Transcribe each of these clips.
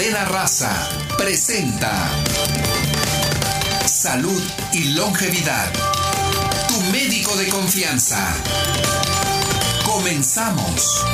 Pradera Raza presenta Salud y Longevidad. Tu médico de confianza. Comenzamos.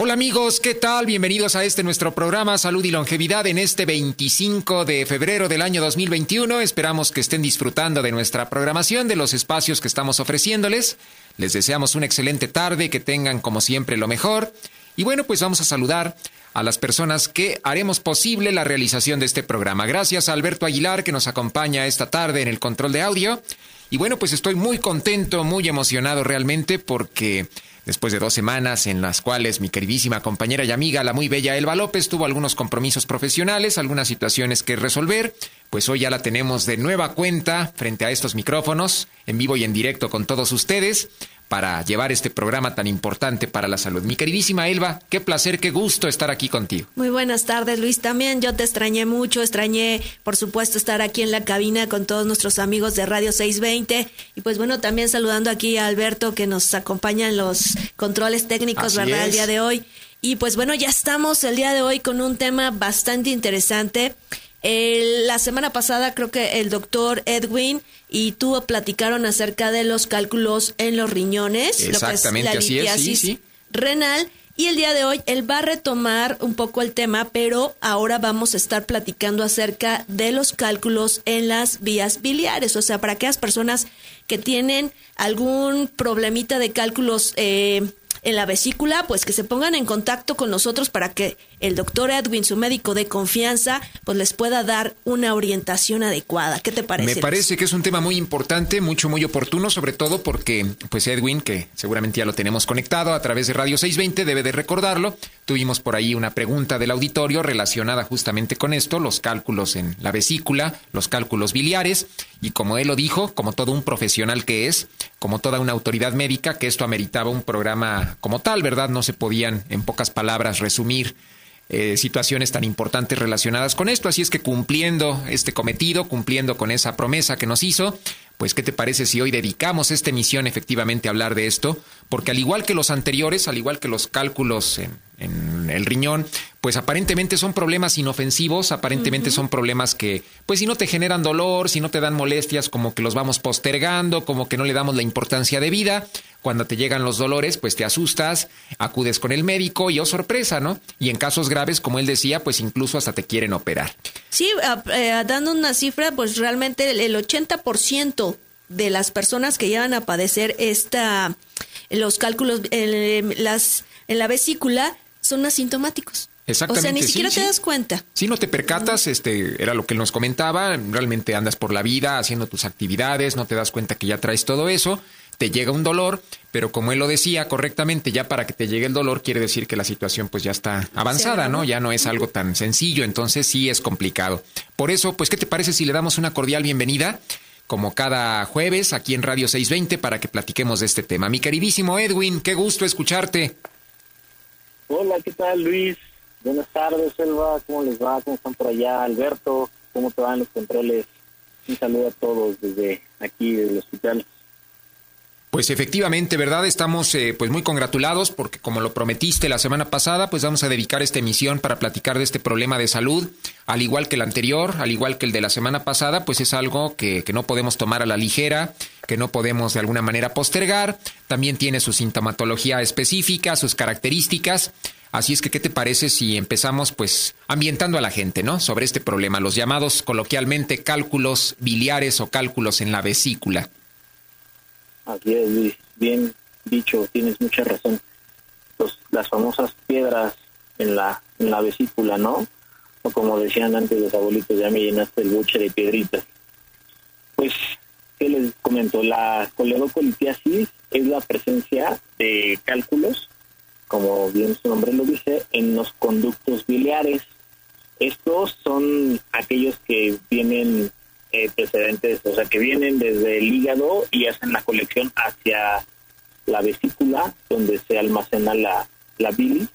Hola amigos, ¿qué tal? Bienvenidos a este nuestro programa Salud y Longevidad en este 25 de febrero del año 2021. Esperamos que estén disfrutando de nuestra programación, de los espacios que estamos ofreciéndoles. Les deseamos una excelente tarde, que tengan como siempre lo mejor. Y bueno, pues vamos a saludar a las personas que haremos posible la realización de este programa. Gracias a Alberto Aguilar que nos acompaña esta tarde en el control de audio. Y bueno, pues estoy muy contento, muy emocionado realmente porque después de dos semanas en las cuales mi queridísima compañera y amiga, la muy bella Elba López, tuvo algunos compromisos profesionales, algunas situaciones que resolver, pues hoy ya la tenemos de nueva cuenta frente a estos micrófonos, en vivo y en directo con todos ustedes para llevar este programa tan importante para la salud. Mi queridísima Elba, qué placer, qué gusto estar aquí contigo. Muy buenas tardes, Luis. También yo te extrañé mucho, extrañé, por supuesto, estar aquí en la cabina con todos nuestros amigos de Radio 620. Y pues bueno, también saludando aquí a Alberto que nos acompaña en los controles técnicos, ¿verdad? El día de hoy. Y pues bueno, ya estamos el día de hoy con un tema bastante interesante. La semana pasada creo que el doctor Edwin y tú platicaron acerca de los cálculos en los riñones, Exactamente, lo que es la así es, sí, renal. Y el día de hoy él va a retomar un poco el tema, pero ahora vamos a estar platicando acerca de los cálculos en las vías biliares, o sea, para aquellas personas que tienen algún problemita de cálculos eh, en la vesícula, pues que se pongan en contacto con nosotros para que el doctor Edwin, su médico de confianza, pues les pueda dar una orientación adecuada. ¿Qué te parece? Me parece que es un tema muy importante, mucho, muy oportuno, sobre todo porque, pues Edwin, que seguramente ya lo tenemos conectado a través de Radio 620, debe de recordarlo. Tuvimos por ahí una pregunta del auditorio relacionada justamente con esto, los cálculos en la vesícula, los cálculos biliares, y como él lo dijo, como todo un profesional que es, como toda una autoridad médica, que esto ameritaba un programa como tal, ¿verdad? No se podían, en pocas palabras, resumir eh, situaciones tan importantes relacionadas con esto. Así es que cumpliendo este cometido, cumpliendo con esa promesa que nos hizo, pues ¿qué te parece si hoy dedicamos esta emisión efectivamente a hablar de esto? Porque al igual que los anteriores, al igual que los cálculos en, el riñón, pues aparentemente son problemas inofensivos, aparentemente son problemas que, pues si no te generan dolor, si no te dan molestias, como que los vamos postergando, como que no le damos la importancia de vida. Cuando te llegan los dolores, pues te asustas, acudes con el médico y oh sorpresa, ¿no? Y en casos graves, como él decía, pues incluso hasta te quieren operar. Sí, eh, dando una cifra, pues realmente el, 80% de las personas que llegan a padecer esta, los cálculos en, las, en la vesícula son asintomáticos. Exactamente. O sea, ni siquiera te das cuenta. Si no te percatas, este, era lo que él nos comentaba, realmente andas por la vida haciendo tus actividades, no te das cuenta que ya traes todo eso, te llega un dolor, pero como él lo decía correctamente, ya para que te llegue el dolor quiere decir que la situación pues ya está avanzada, ¿no? Ya no es algo tan sencillo, entonces sí es complicado. Por eso, pues, ¿qué te parece si le damos una cordial bienvenida? Como cada jueves aquí en Radio 620 para que platiquemos de este tema. Mi queridísimo Edwin, qué gusto escucharte. Hola, ¿qué tal Luis? Buenas tardes, Elba. ¿Cómo les va? ¿Cómo están por allá? Alberto, ¿cómo te van los controles? Un saludo a todos desde aquí, del hospital. Pues efectivamente, ¿verdad? Estamos eh, pues muy congratulados porque como lo prometiste la semana pasada, pues vamos a dedicar esta emisión para platicar de este problema de salud, al igual que el anterior, al igual que el de la semana pasada, pues es algo que, que no podemos tomar a la ligera, que no podemos de alguna manera postergar, también tiene su sintomatología específica, sus características, así es que ¿qué te parece si empezamos pues ambientando a la gente, ¿no? Sobre este problema, los llamados coloquialmente cálculos biliares o cálculos en la vesícula. Así es, bien dicho, tienes mucha razón. Los, las famosas piedras en la, en la vesícula, ¿no? O como decían antes los abuelitos, ya me llenaste el buche de piedritas. Pues, ¿qué les comento? La coledocolitiasis es la presencia de cálculos, como bien su nombre lo dice, en los conductos biliares. Estos son aquellos que vienen eh, precedentes, o sea, que vienen desde el hígado y hacen la colección hacia la vesícula, donde se almacena la, la bilis,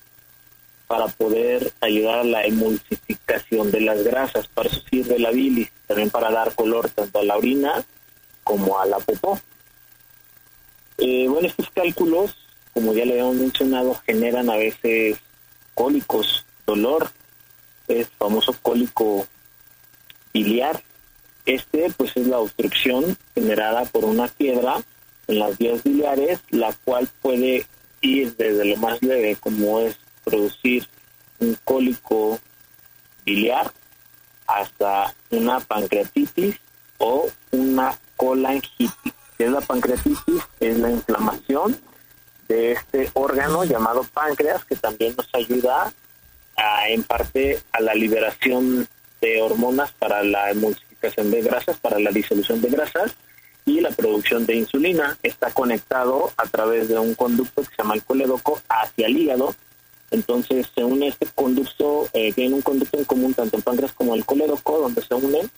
para poder ayudar a la emulsificación de las grasas. Para eso sirve la bilis, también para dar color tanto a la orina como a la popó. Eh, bueno, estos cálculos como ya le habíamos mencionado, generan a veces cólicos, dolor, es famoso cólico biliar. Este pues es la obstrucción generada por una piedra en las vías biliares, la cual puede ir desde lo más leve como es producir un cólico biliar hasta una pancreatitis o una colangitis. ¿Qué es la pancreatitis? Es la inflamación de este órgano llamado páncreas que también nos ayuda a, en parte a la liberación de hormonas para la emulsificación de grasas, para la disolución de grasas y la producción de insulina. Está conectado a través de un conducto que se llama el colédoco hacia el hígado. Entonces se une este conducto, eh, tiene un conducto en común tanto el páncreas como el colédoco, donde se unen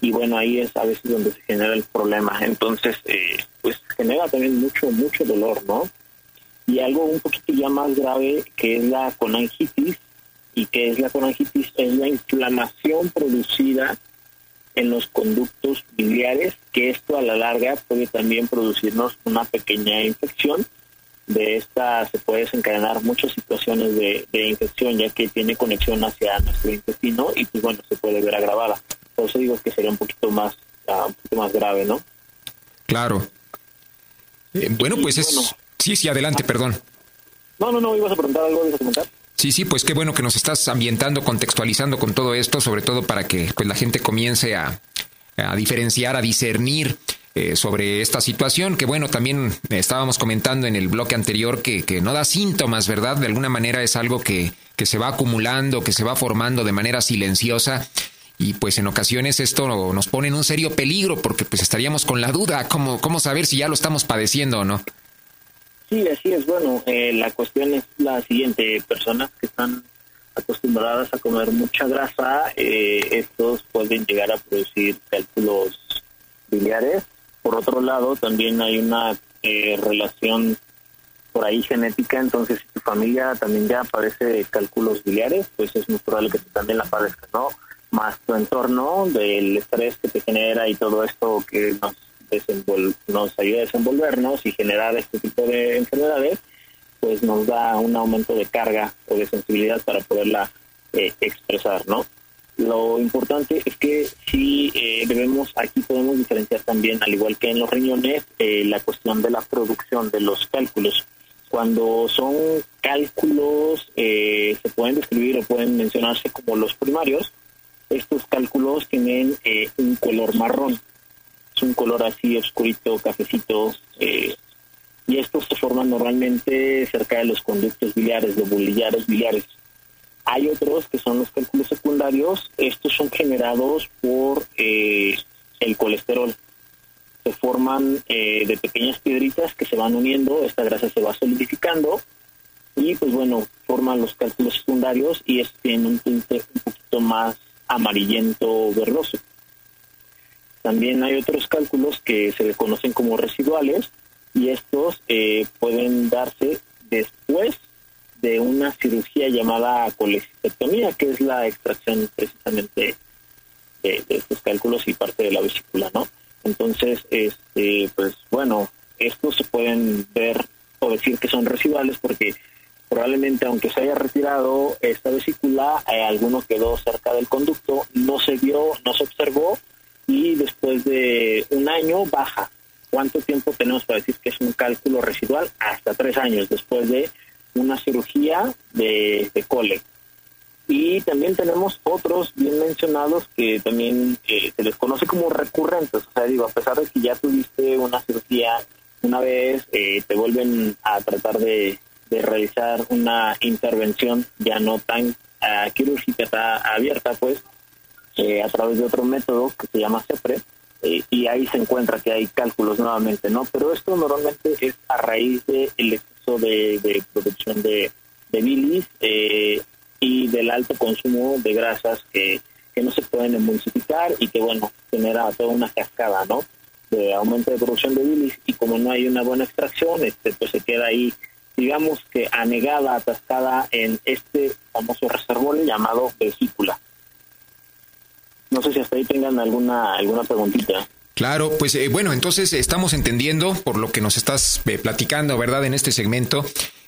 y bueno, ahí es a veces donde se genera el problema. Entonces, eh, pues genera también mucho, mucho dolor, ¿no? Y algo un poquito ya más grave que es la conangitis, y que es la conangitis, es la inflamación producida en los conductos biliares, que esto a la larga puede también producirnos una pequeña infección. De esta se puede desencadenar muchas situaciones de, de infección, ya que tiene conexión hacia nuestro intestino y pues bueno, se puede ver agravada. Por eso digo que sería un poquito más, uh, un poquito más grave, ¿no? Claro. Eh, bueno, pues es... sí, sí, adelante, perdón. No, no, no, ibas a preguntar algo, ibas a comentar. Sí, sí, pues qué bueno que nos estás ambientando, contextualizando con todo esto, sobre todo para que pues la gente comience a, a diferenciar, a discernir eh, sobre esta situación, que bueno, también estábamos comentando en el bloque anterior que, que, no da síntomas, ¿verdad? De alguna manera es algo que, que se va acumulando, que se va formando de manera silenciosa y pues en ocasiones esto nos pone en un serio peligro porque pues estaríamos con la duda, ¿cómo, cómo saber si ya lo estamos padeciendo o no? Sí, así es. Bueno, eh, la cuestión es la siguiente. Personas que están acostumbradas a comer mucha grasa, eh, estos pueden llegar a producir cálculos biliares. Por otro lado, también hay una eh, relación por ahí genética, entonces si tu familia también ya padece cálculos biliares, pues es muy probable que tú también la padezcas, ¿no? más tu entorno, del estrés que te genera y todo esto que nos, nos ayuda a desenvolvernos y generar este tipo de enfermedades, pues nos da un aumento de carga o de sensibilidad para poderla eh, expresar, ¿no? Lo importante es que sí eh, debemos, aquí podemos diferenciar también, al igual que en los riñones, eh, la cuestión de la producción de los cálculos. Cuando son cálculos, se pueden describir o pueden mencionarse como los primarios, estos cálculos tienen eh, un color marrón, es un color así oscurito, cafecito, eh, y estos se forman normalmente cerca de los conductos biliares, los biliares biliares. Hay otros que son los cálculos secundarios, estos son generados por eh, el colesterol. Se forman de pequeñas piedritas que se van uniendo, esta grasa se va solidificando y pues bueno, forman los cálculos secundarios y estos tienen un tinte un poquito más amarillento verdoso. También hay otros cálculos que se conocen como residuales y estos eh, pueden darse después de una cirugía llamada colecistectomía, que es la extracción precisamente de, estos cálculos y parte de la vesícula, ¿no? Entonces, este, pues bueno, estos se pueden ver o decir que son residuales porque probablemente aunque se haya retirado esta vesícula, eh, alguno quedó cerca del conducto, no se vio, no se observó y después de un año baja. ¿Cuánto tiempo tenemos para decir que es un cálculo residual? Hasta tres años después de una cirugía de, cole. Y también tenemos otros bien mencionados que también eh, se les conoce como recurrentes. O sea, digo, a pesar de que ya tuviste una cirugía una vez, eh, te vuelven a tratar de, de realizar una intervención ya no tan uh, quirúrgica, está abierta, pues, eh, a través de otro método que se llama CEPRE, eh, y ahí se encuentra que hay cálculos nuevamente, ¿no? Pero esto normalmente es a raíz del exceso de, producción de, de bilis eh, y del alto consumo de grasas que, que no se pueden emulsificar y que, bueno, genera toda una cascada, ¿no? De aumento de producción de bilis y como no hay una buena extracción, este pues se queda ahí digamos que anegada, atascada en este famoso reservorio llamado vesícula. No sé si hasta ahí tengan alguna alguna preguntita. Claro, pues eh, bueno, entonces estamos entendiendo por lo que nos estás eh, platicando, ¿verdad? En este segmento,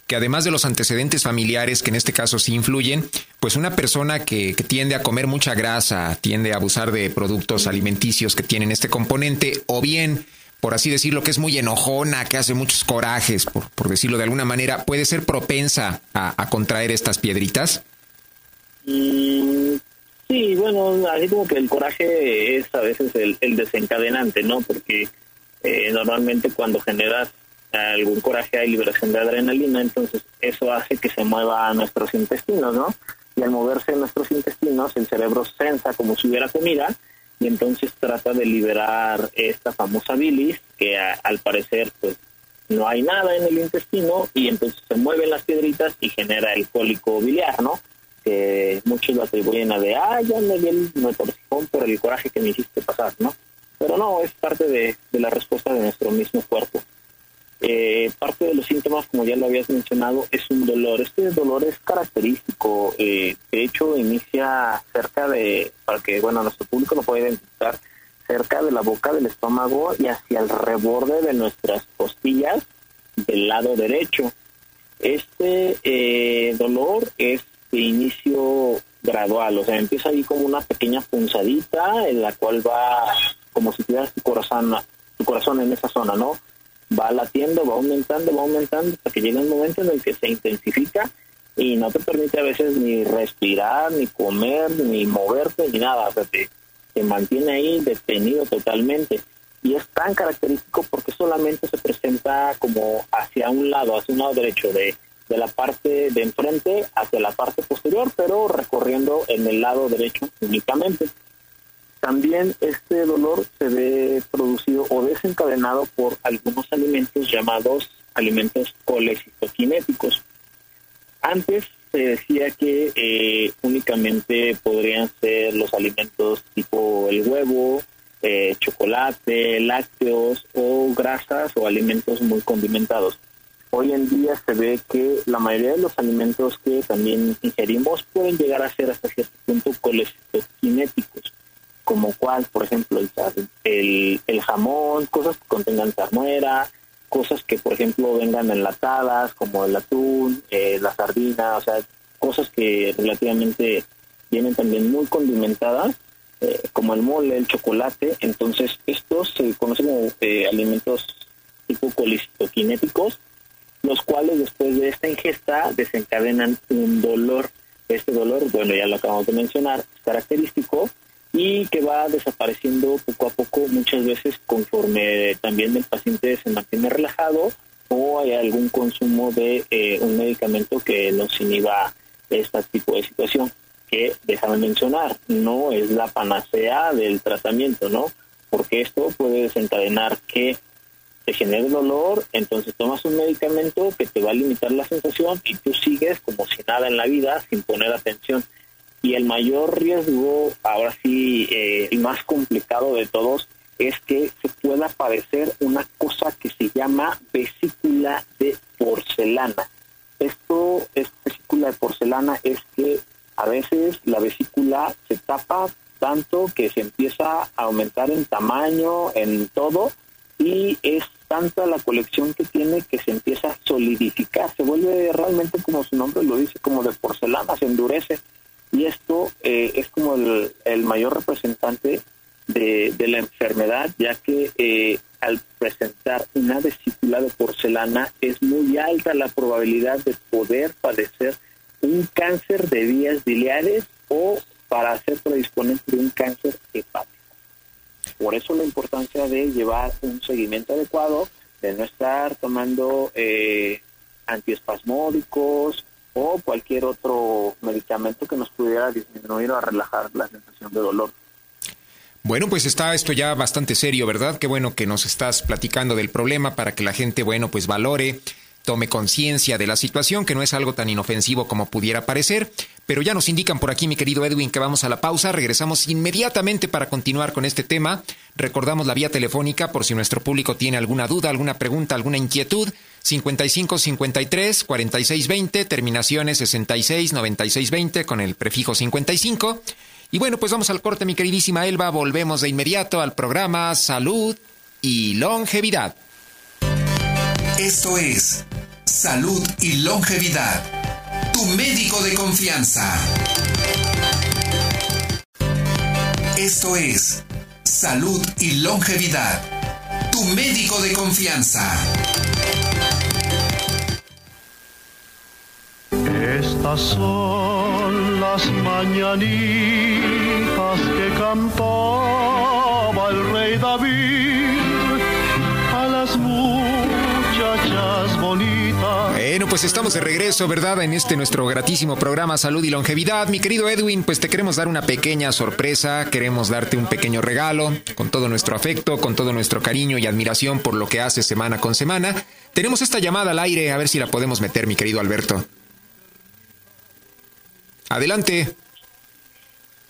que además de los antecedentes familiares, que en este caso sí influyen, pues una persona que, que, tiende a comer mucha grasa, tiende a abusar de productos alimenticios que tienen este componente, o bien, por así decirlo, que es muy enojona, que hace muchos corajes, por, por decirlo de alguna manera, puede ser propensa a, a contraer estas piedritas. Mm, Sí, bueno, así como que el coraje es a veces el, desencadenante, ¿no? Porque eh, normalmente cuando generas algún coraje hay liberación de adrenalina, entonces eso hace que se mueva a nuestros intestinos, ¿no? Y al moverse nuestros intestinos, el cerebro sensa como si hubiera comida y entonces trata de liberar esta famosa bilis que a, al parecer pues no hay nada en el intestino y entonces se mueven las piedritas y genera el cólico biliar, ¿no? Que muchos lo atribuyen a de, ah, ya me di el motorcijón por el coraje que me hiciste pasar, ¿no? Pero no, es parte de, de la respuesta de nuestro mismo cuerpo. Eh, parte de los síntomas, como ya lo habías mencionado, es un dolor. Este dolor es característico. Eh, de hecho, inicia cerca de, para que, bueno, nuestro público lo pueda identificar, cerca de la boca del estómago y hacia el reborde de nuestras costillas del lado derecho. Este eh, dolor es de inicio gradual, o sea, empieza ahí como una pequeña punzadita en la cual va como si tuvieras tu corazón, tu corazón en esa zona, ¿no? Va latiendo, va aumentando, va aumentando hasta que llega un momento en el que se intensifica y no te permite a veces ni respirar, ni comer, ni moverte, ni nada, o sea, te, te mantiene ahí detenido totalmente. Y es tan característico porque solamente se presenta como hacia un lado, hacia un lado derecho de de la parte de enfrente hacia la parte posterior, pero recorriendo en el lado derecho únicamente. También este dolor se ve producido o desencadenado por algunos alimentos llamados alimentos colecitoquinéticos. Antes se decía que eh, únicamente podrían ser los alimentos tipo el huevo, eh, chocolate, lácteos o grasas o alimentos muy condimentados hoy en día se ve que la mayoría de los alimentos que también ingerimos pueden llegar a ser hasta cierto punto cinéticos, como cual, por ejemplo, el, el, jamón, cosas que contengan salmuera, cosas que, por ejemplo, vengan enlatadas, como el atún, eh, la sardina, o sea, cosas que relativamente vienen también muy condimentadas, eh, como el mole, el chocolate. Entonces, estos se conocen como eh, alimentos tipo colistocinéticos los cuales después de esta ingesta desencadenan un dolor. Este dolor, bueno, ya lo acabamos de mencionar, es característico y que va desapareciendo poco a poco, muchas veces conforme también el paciente se mantiene relajado o hay algún consumo de eh, un medicamento que nos inhiba este tipo de situación. Que, déjame mencionar, no es la panacea del tratamiento, ¿no? Porque esto puede desencadenar que te genera dolor, entonces tomas un medicamento que te va a limitar la sensación y tú sigues como si nada en la vida sin poner atención. Y el mayor riesgo, ahora sí, eh, el más complicado de todos, es que se pueda padecer una cosa que se llama vesícula de porcelana. Esto, es vesícula de porcelana, es que a veces la vesícula se tapa tanto que se empieza a aumentar en tamaño, en todo, y es tanta la colección que tiene que se empieza a solidificar, se vuelve realmente como su nombre lo dice, como de porcelana, se endurece. Y esto eh, es como el, mayor representante de, de, la enfermedad, ya que eh, al presentar una vesícula de porcelana es muy alta la probabilidad de poder padecer un cáncer de vías biliares o para ser predisponente de un cáncer hepático. Por eso la importancia de llevar un seguimiento adecuado, de no estar tomando eh, antiespasmódicos o cualquier otro medicamento que nos pudiera disminuir o relajar la sensación de dolor. Bueno, pues está esto ya bastante serio, ¿verdad? Qué bueno que nos estás platicando del problema para que la gente, bueno, pues valore tome conciencia de la situación, que no es algo tan inofensivo como pudiera parecer. Pero ya nos indican por aquí, mi querido Edwin, que vamos a la pausa. Regresamos inmediatamente para continuar con este tema. Recordamos la vía telefónica por si nuestro público tiene alguna duda, alguna pregunta, alguna inquietud. 55 53 46 20, terminaciones 66 96 20 con el prefijo 55. Y bueno, pues vamos al corte, mi queridísima Elba. Volvemos de inmediato al programa Salud y Longevidad. Esto es Salud y Longevidad. Tu médico de confianza. Esto es Salud y Longevidad. Tu médico de confianza. Estas son las mañanitas que cantaba el rey David Bueno, pues estamos de regreso, ¿verdad? En este nuestro gratísimo programa Salud y Longevidad. Mi querido Edwin, pues te queremos dar una pequeña sorpresa, queremos darte un pequeño regalo, con todo nuestro afecto, con todo nuestro cariño y admiración por lo que haces semana con semana. Tenemos esta llamada al aire, a ver si la podemos meter, mi querido Alberto. Adelante.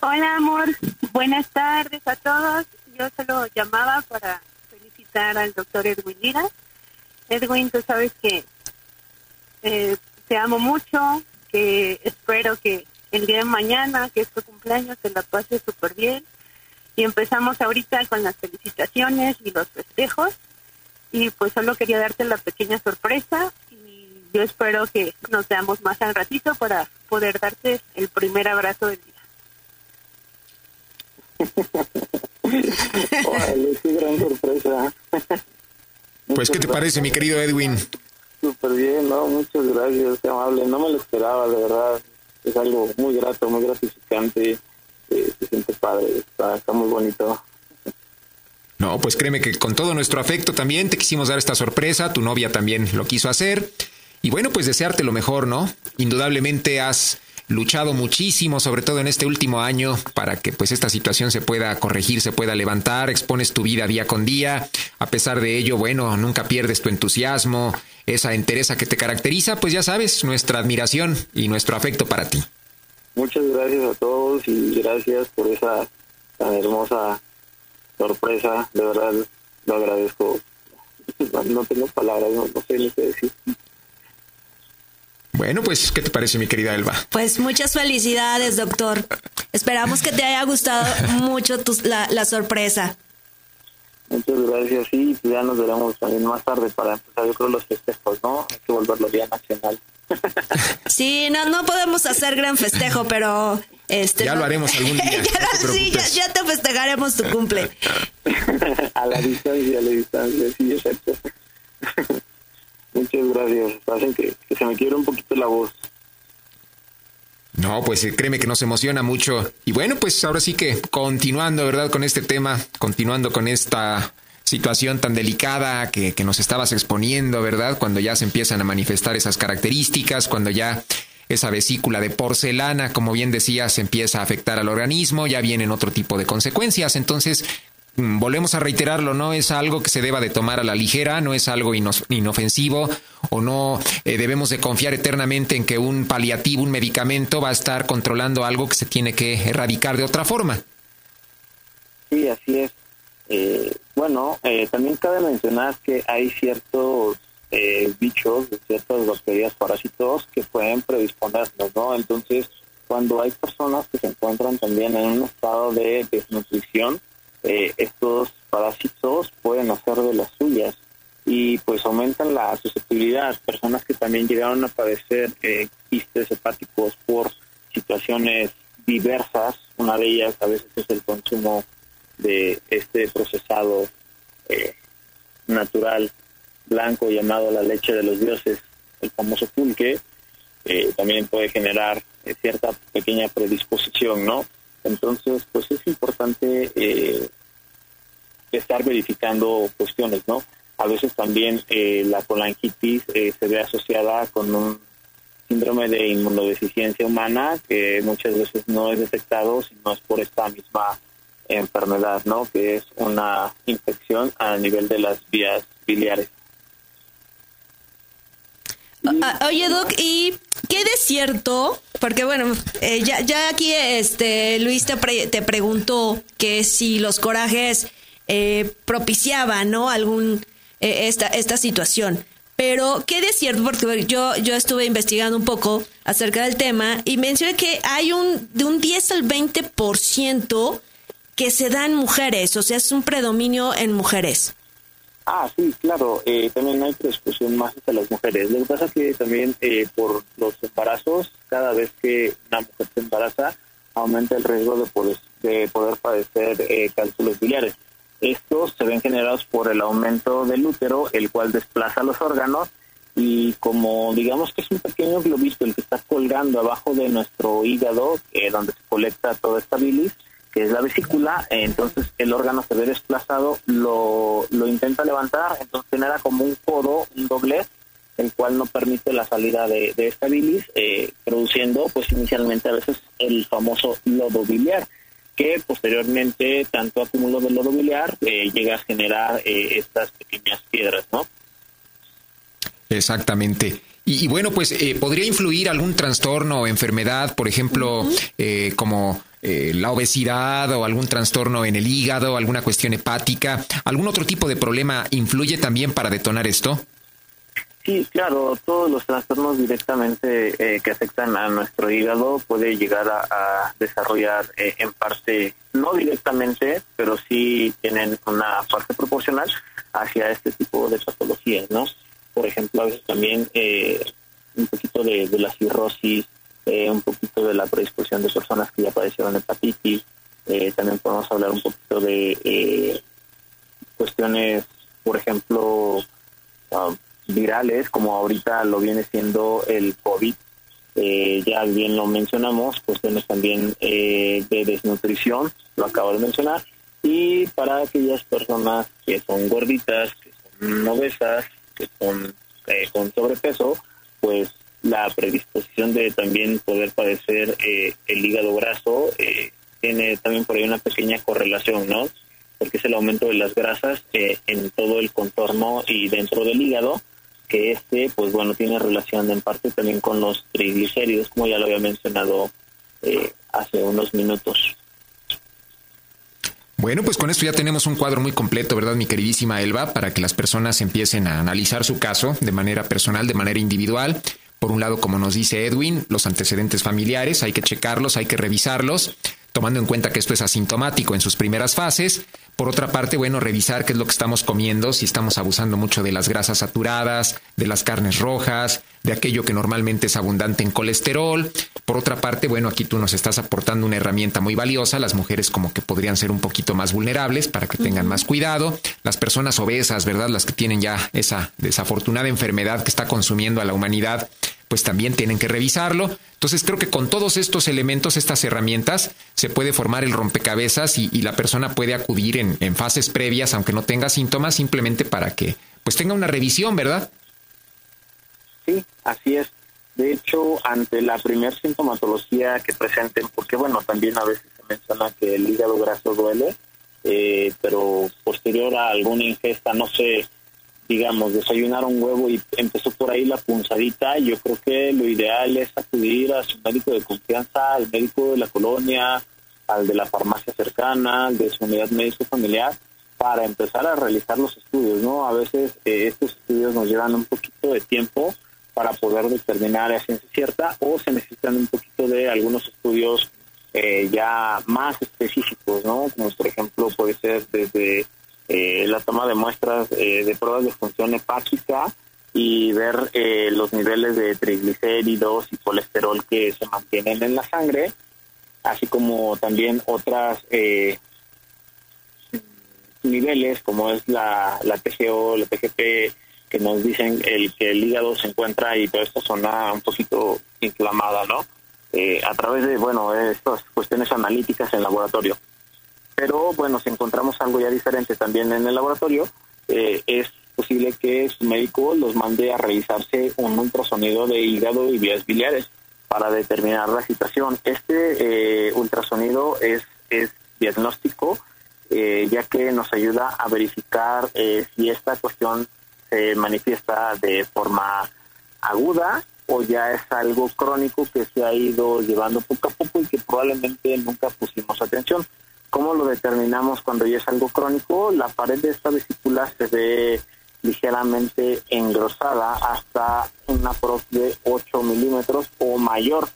Hola, amor. Buenas tardes a todos. Yo solo llamaba para felicitar al doctor Edwin Lira. Edwin, tú sabes que eh, te amo mucho, que espero que el día de mañana, que es tu cumpleaños, te la pases súper bien. Y empezamos ahorita con las felicitaciones y los festejos. Y pues solo quería darte la pequeña sorpresa y yo espero que nos veamos más al ratito para poder darte el primer abrazo del día. Órale, qué gran sorpresa. Pues, ¿qué te parece, mi querido Edwin? Súper bien, ¿no? Muchas gracias, qué amable. No me lo esperaba, de verdad. Es algo muy grato, muy gratificante. Eh, se siente padre, está, está muy bonito. No, pues créeme que con todo nuestro afecto también te quisimos dar esta sorpresa, tu novia también lo quiso hacer. Y bueno, pues desearte lo mejor, ¿no? Indudablemente has luchado muchísimo, sobre todo en este último año, para que pues esta situación se pueda corregir, se pueda levantar, expones tu vida día con día, a pesar de ello, bueno, nunca pierdes tu entusiasmo, esa entereza que te caracteriza, pues ya sabes, nuestra admiración y nuestro afecto para ti. Muchas gracias a todos y gracias por esa tan hermosa sorpresa, de verdad lo agradezco. No, no tengo palabras, no, no sé ni qué decir. Bueno, pues, ¿qué te parece, mi querida Elba? Pues muchas felicidades, doctor. Esperamos que te haya gustado mucho tu- la, la sorpresa. Muchas gracias, sí, pues ya nos veremos también más tarde para empezar, yo creo, los festejos, ¿no? Hay que volverlo día nacional. Sí, no, no podemos hacer gran festejo, pero este. Ya no- lo haremos algún día, Ya no te sí, ya, te festejaremos tu cumple. a la distancia, a la distancia, sí, exacto. Muchas gracias, hacen que, que se me quiebre un poquito la voz. No, pues eh, créeme que nos emociona mucho. Y bueno, pues ahora sí que continuando, ¿verdad? Con este tema, continuando con esta situación tan delicada que, que nos estabas exponiendo, ¿verdad? Cuando ya se empiezan a manifestar esas características, cuando ya esa vesícula de porcelana, como bien decías, empieza a afectar al organismo, ya vienen otro tipo de consecuencias. Entonces, volvemos a reiterarlo, no es algo que se deba de tomar a la ligera, no es algo inofensivo o no eh, debemos de confiar eternamente en que un paliativo, un medicamento va a estar controlando algo que se tiene que erradicar de otra forma. Sí, así es. Eh, bueno, eh, también cabe mencionar que hay ciertos eh, bichos, ciertas bacterias, parásitos que pueden predisponernos, ¿no? Entonces, cuando hay personas que se encuentran también en un estado de desnutrición, eh, estos parásitos pueden hacer de las suyas y pues aumentan la susceptibilidad. Personas que también llegaron a padecer eh, quistes hepáticos por situaciones diversas, una de ellas a veces es el consumo de este procesado eh, natural blanco llamado la leche de los dioses, el famoso pulque, eh, también puede generar eh, cierta pequeña predisposición, ¿no? Entonces, pues es importante eh, estar verificando cuestiones, ¿no? A veces también eh, la colangitis eh, se ve asociada con un síndrome de inmunodeficiencia humana que muchas veces no es detectado, sino es por esta misma enfermedad, ¿no? Que es una infección a nivel de las vías biliares. Ah, Oye, Doc, ¿y qué de cierto? Porque bueno, eh, ya, ya aquí este Luis te, te preguntó que si los corajes eh, propiciaban, ¿no? Algún eh, esta esta situación. Pero, ¿qué de cierto? Porque yo, yo estuve investigando un poco acerca del tema y mencioné que hay un de un 10 al 20% que se da en mujeres, o sea, es un predominio en mujeres. Ah, sí, claro, eh, también hay predisposición más hacia las mujeres. Lo que pasa es que también eh, por los embarazos, cada vez que una mujer se embaraza, aumenta el riesgo de poder, de poder padecer eh, cálculos biliares. Estos se ven generados por el aumento del útero, el cual desplaza los órganos y como digamos que es un pequeño globito el que está colgando abajo de nuestro hígado, eh, donde se colecta toda esta bilis, que es la vesícula, entonces el órgano se ve desplazado, lo, lo intenta levantar, entonces genera como un codo, un doblez, el cual no permite la salida de, esta bilis, eh, produciendo pues inicialmente a veces el famoso lodo biliar que posteriormente tanto acúmulo de lodo biliar eh, llega a generar eh, estas pequeñas piedras, ¿no? Exactamente. Y, bueno, pues eh, podría influir algún trastorno o enfermedad, por ejemplo, como la obesidad o algún trastorno en el hígado, alguna cuestión hepática, algún otro tipo de problema influye también para detonar esto. Sí, claro, todos los trastornos directamente eh, que afectan a nuestro hígado puede llegar a, desarrollar eh, en parte, no directamente, pero sí tienen una parte proporcional hacia este tipo de patologías, ¿no? Por ejemplo, a veces también eh, un poquito de, la cirrosis, un poquito de la predisposición de personas que ya padecieron hepatitis, también podemos hablar un poquito de cuestiones, por ejemplo, um, virales, como ahorita lo viene siendo el COVID, eh, ya bien lo mencionamos, cuestiones también eh, de desnutrición, lo acabo de mencionar, y para aquellas personas que son gorditas, que son obesas, que son eh, con sobrepeso, pues la predisposición de también poder padecer el hígado graso tiene también por ahí una pequeña correlación, ¿no? Porque es el aumento de las grasas en todo el contorno y dentro del hígado, que este, pues bueno, tiene relación en parte también con los triglicéridos, como ya lo había mencionado eh, hace unos minutos. Bueno, pues con esto ya tenemos un cuadro muy completo, ¿verdad, mi queridísima Elba? Para que las personas empiecen a analizar su caso de manera personal, de manera individual. Por un lado, como nos dice Edwin, los antecedentes familiares, hay que checarlos, hay que revisarlos, tomando en cuenta que esto es asintomático en sus primeras fases, por otra parte, bueno, revisar qué es lo que estamos comiendo, si estamos abusando mucho de las grasas saturadas, de las carnes rojas, de aquello que normalmente es abundante en colesterol. Por otra parte, bueno, aquí tú nos estás aportando una herramienta muy valiosa. Las mujeres como que podrían ser un poquito más vulnerables para que tengan más cuidado. Las personas obesas, ¿verdad? Las que tienen ya esa desafortunada enfermedad que está consumiendo a la humanidad, pues también tienen que revisarlo. Entonces creo que con todos estos elementos, estas herramientas, se puede formar el rompecabezas y, la persona puede acudir en, en, fases previas, aunque no tenga síntomas, simplemente para que pues tenga una revisión, ¿verdad? Sí, así es. De hecho, ante la primera sintomatología que presenten, porque bueno, también a veces se menciona que el hígado graso duele, eh, pero posterior a alguna ingesta, no sé, digamos, desayunar un huevo y empezó por ahí la punzadita, yo creo que lo ideal es acudir a su médico de confianza, al médico de la colonia, al de la farmacia cercana, al de su unidad médico familiar, para empezar a realizar los estudios, ¿no? A veces eh, estos estudios nos llevan un poquito de tiempo para poder determinar a ciencia cierta o se necesitan un poquito de algunos estudios eh, ya más específicos, ¿no? Como por ejemplo puede ser desde eh, la toma de muestras eh, de pruebas de función hepática y ver eh, los niveles de triglicéridos y colesterol que se mantienen en la sangre, así como también otras niveles como es la, la TGO, la TGP, que nos dicen el que el hígado se encuentra y toda esta zona un poquito inflamada, ¿no? a través de, bueno, estas cuestiones analíticas en laboratorio pero bueno, si encontramos algo ya diferente también en el laboratorio, eh, es posible que su médico los mande a revisarse un ultrasonido de hígado y vías biliares para determinar la situación. Este eh, ultrasonido es, es diagnóstico, eh, ya que nos ayuda a verificar si esta cuestión se manifiesta de forma aguda o ya es algo crónico que se ha ido llevando poco a poco y que probablemente nunca pusimos atención. ¿Cómo lo determinamos cuando ya es algo crónico? La pared de esta vesícula se ve ligeramente engrosada hasta una prox de 8 milímetros o mayor.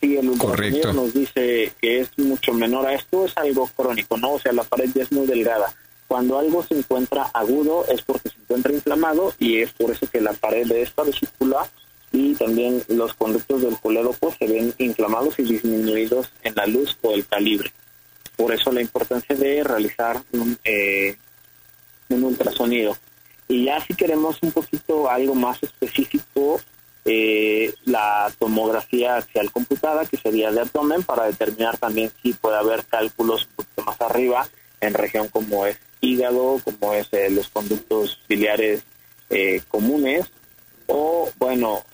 Si el ultrasonido nos dice que es mucho menor a esto, es algo crónico, ¿no? O sea, la pared ya es muy delgada. Cuando algo se encuentra agudo es porque se encuentra inflamado y es por eso que la pared de esta vesícula y también los conductos del colédoco se ven inflamados y disminuidos en la luz o el calibre. Por eso la importancia de realizar un, eh, un ultrasonido. Y ya si queremos un poquito algo más específico, eh, la tomografía axial computada, que sería de abdomen, para determinar también si puede haber cálculos un poquito más arriba, en región como es hígado, como es eh, los conductos biliares comunes, o bueno,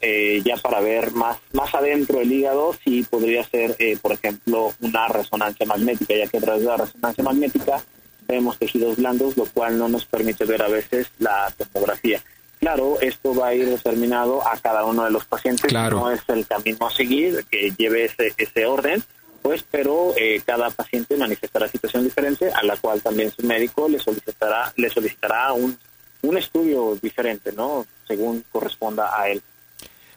ya para ver más, más adentro el hígado, sí podría ser, por ejemplo, una resonancia magnética, ya que a través de la resonancia magnética vemos tejidos blandos, lo cual no nos permite ver a veces la tomografía. Claro, esto va a ir determinado a cada uno de los pacientes, no es el camino a seguir que lleve ese, ese orden, pues, pero eh, cada paciente manifestará situación diferente, a la cual también su médico le solicitará, le solicitará un, un estudio diferente, ¿no? Según corresponda a él.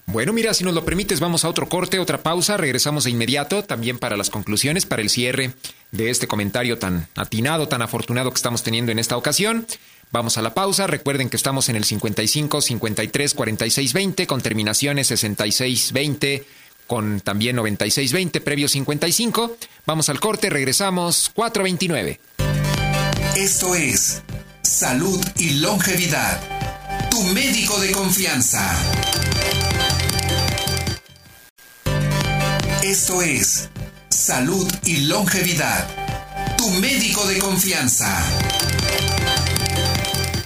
Bueno, mira, si nos lo permites, vamos a otro corte, otra pausa, regresamos de inmediato también para las conclusiones, para el cierre de este comentario tan atinado, tan afortunado que estamos teniendo en esta ocasión. Vamos a la pausa. Recuerden que estamos en el 55 53 46 20 con terminaciones 66 20 con también 96 20 previo 55. Vamos al corte, regresamos 429. Esto es Salud y Longevidad. Tu médico de confianza. Esto es Salud y Longevidad. Tu médico de confianza.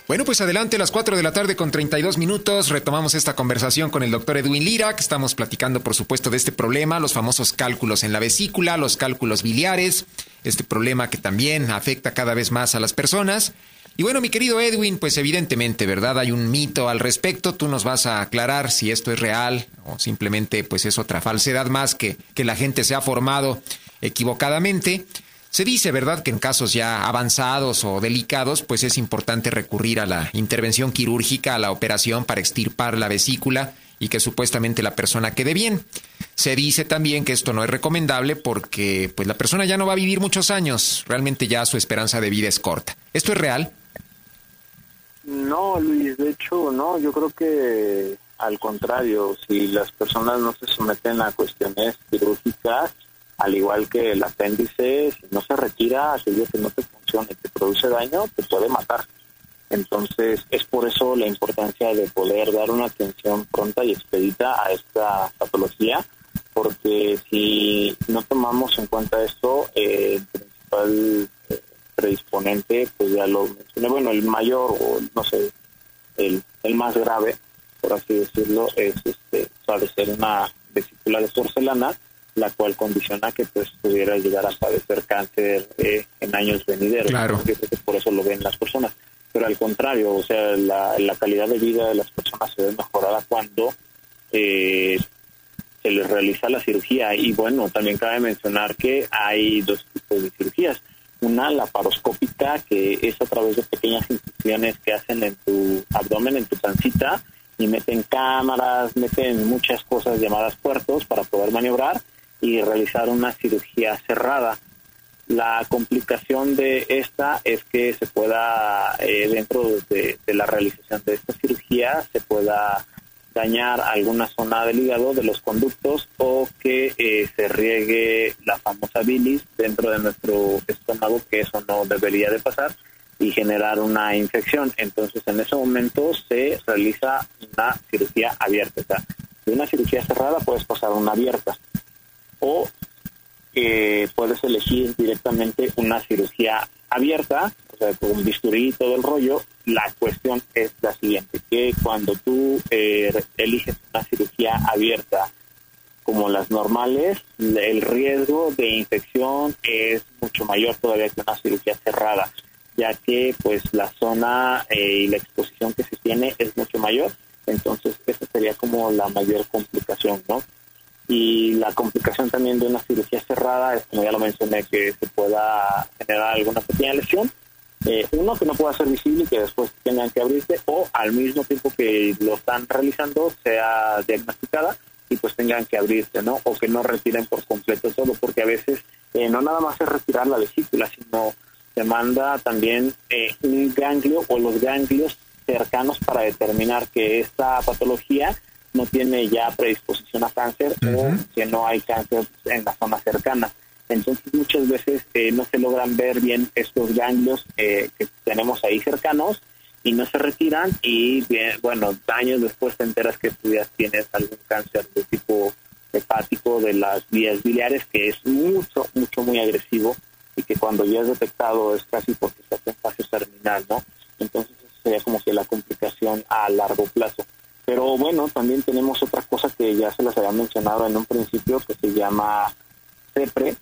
Bueno, pues adelante, a las 4 de la tarde con 32 minutos, retomamos esta conversación con el doctor Edwin Lira, que estamos platicando, por supuesto, de este problema, los famosos cálculos en la vesícula, los cálculos biliares, este problema que también afecta cada vez más a las personas. Y bueno, mi querido Edwin, pues evidentemente, ¿verdad? Hay un mito al respecto. Tú nos vas a aclarar si esto es real o simplemente pues es otra falsedad más que, que la gente se ha formado equivocadamente. Se dice, ¿verdad?, que en casos ya avanzados o delicados, pues es importante recurrir a la intervención quirúrgica, a la operación para extirpar la vesícula y que supuestamente la persona quede bien. Se dice también que esto no es recomendable porque pues la persona ya no va a vivir muchos años, realmente ya su esperanza de vida es corta. ¿Esto es real? No, Luis, de hecho, no, yo creo que al contrario, si las personas no se someten a cuestiones quirúrgicas, al igual que el apéndice, si no se retira, aquello que no te funciona y te produce daño, te puede matar. Entonces, es por eso la importancia de poder dar una atención pronta y expedita a esta patología, porque si no tomamos en cuenta esto, eh, el principal predisponente, pues ya lo mencioné, bueno, el mayor o no sé, el, el más grave, por así decirlo, es este, padecer una vesícula de porcelana, la cual condiciona que pues pudiera llegar a padecer cáncer eh, en años venideros. Claro. Por eso lo ven las personas. Pero al contrario, o sea, la, la calidad de vida de las personas se ve mejorada cuando eh, se les realiza la cirugía. Y bueno, también cabe mencionar que hay dos tipos de cirugías una laparoscópica, que es a través de pequeñas incisiones que hacen en tu abdomen, en tu pancita, y meten cámaras, meten muchas cosas llamadas puertos para poder maniobrar y realizar una cirugía cerrada. La complicación de esta es que se pueda, eh, dentro de, de, la realización de esta cirugía, se pueda dañar alguna zona del hígado, de los conductos, o que eh, se riegue la famosa bilis dentro de nuestro estómago, que eso no debería de pasar, y generar una infección. Entonces, en ese momento se realiza una cirugía abierta. O sea, de una cirugía cerrada puedes pasar a una abierta. O eh, puedes elegir directamente una cirugía abierta, sea, con bisturí y todo el rollo, la cuestión es la siguiente, que cuando tú eh, eliges una cirugía abierta como las normales, el riesgo de infección es mucho mayor todavía que una cirugía cerrada, ya que pues la zona eh, y la exposición que se tiene es mucho mayor, entonces esa sería como la mayor complicación, ¿no? Y la complicación también de una cirugía cerrada es, como ya lo mencioné, que se pueda generar alguna pequeña lesión eh, uno que no pueda ser visible y que después tengan que abrirse o al mismo tiempo que lo están realizando sea diagnosticada y pues tengan que abrirse, ¿no? O que no retiren por completo todo, porque a veces eh, no nada más es retirar la vesícula, sino se manda también eh, un ganglio o los ganglios cercanos para determinar que esta patología no tiene ya predisposición a cáncer o que no hay cáncer en la zona cercana. Entonces muchas veces eh, no se logran ver bien estos ganglios eh, que tenemos ahí cercanos y no se retiran y bueno, años después te enteras que tú ya tienes algún cáncer de tipo hepático de las vías biliares que es mucho, mucho, muy agresivo y que cuando ya es detectado es casi porque está en fase terminal, ¿no? Entonces sería como que la complicación a largo plazo. Pero bueno, también tenemos otra cosa que ya se las había mencionado en un principio que se llama CEPRE.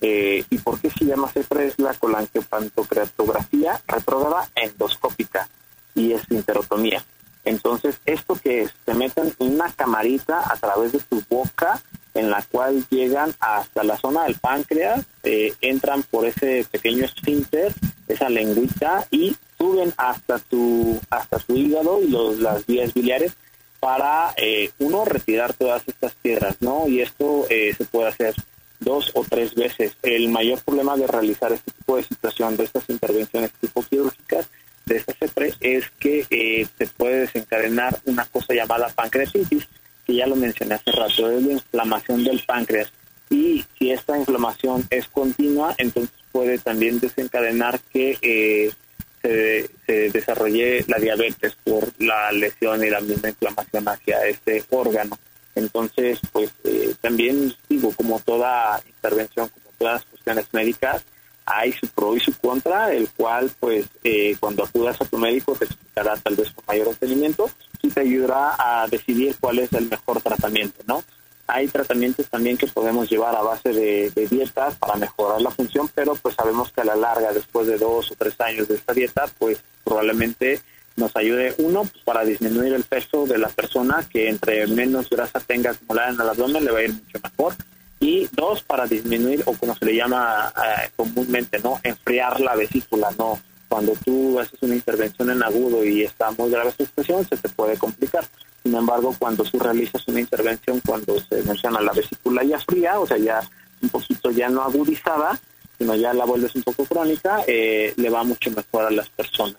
Eh, ¿Y por qué se llama CEPRE? Es la colangiopantocreatografía retrógrada endoscópica y es interotomía. Entonces, esto que es, te meten una camarita a través de tu boca en la cual llegan hasta la zona del páncreas, eh, entran por ese pequeño esfínter, esa lengüita y suben hasta tu hasta tu hígado y los, las vías biliares para eh, uno retirar todas estas piedras, ¿no? Y esto eh, se puede hacer dos o tres veces. El mayor problema de realizar este tipo de situación, de estas intervenciones tipo quirúrgicas, de esta CEPRE, es que eh, se puede desencadenar una cosa llamada pancreatitis, que ya lo mencioné hace rato, es la inflamación del páncreas. Y si esta inflamación es continua, entonces puede también desencadenar que eh, se, se, desarrolle la diabetes por la lesión y la misma inflamación hacia este órgano. Entonces, pues eh, también digo, como toda intervención, como todas las cuestiones médicas, hay su pro y su contra, el cual pues eh, cuando acudas a tu médico te explicará tal vez con mayor entendimiento y te ayudará a decidir cuál es el mejor tratamiento, ¿no? Hay tratamientos también que podemos llevar a base de, de, dietas para mejorar la función, pero pues sabemos que a la larga, después de dos o tres años de esta dieta, pues probablemente nos ayude, uno, pues, para disminuir el peso de la persona, que entre menos grasa tenga acumulada en el abdomen le va a ir mucho mejor, y dos, para disminuir, o como se le llama eh, comúnmente, ¿no? Enfriar la vesícula, ¿no? Cuando tú haces una intervención en agudo y está muy grave su expresión, se te puede complicar. Sin embargo, cuando tú realizas una intervención, cuando se menciona la vesícula ya fría, o sea, ya un poquito ya no agudizada, sino ya la vuelves un poco crónica, eh, le va mucho mejor a las personas.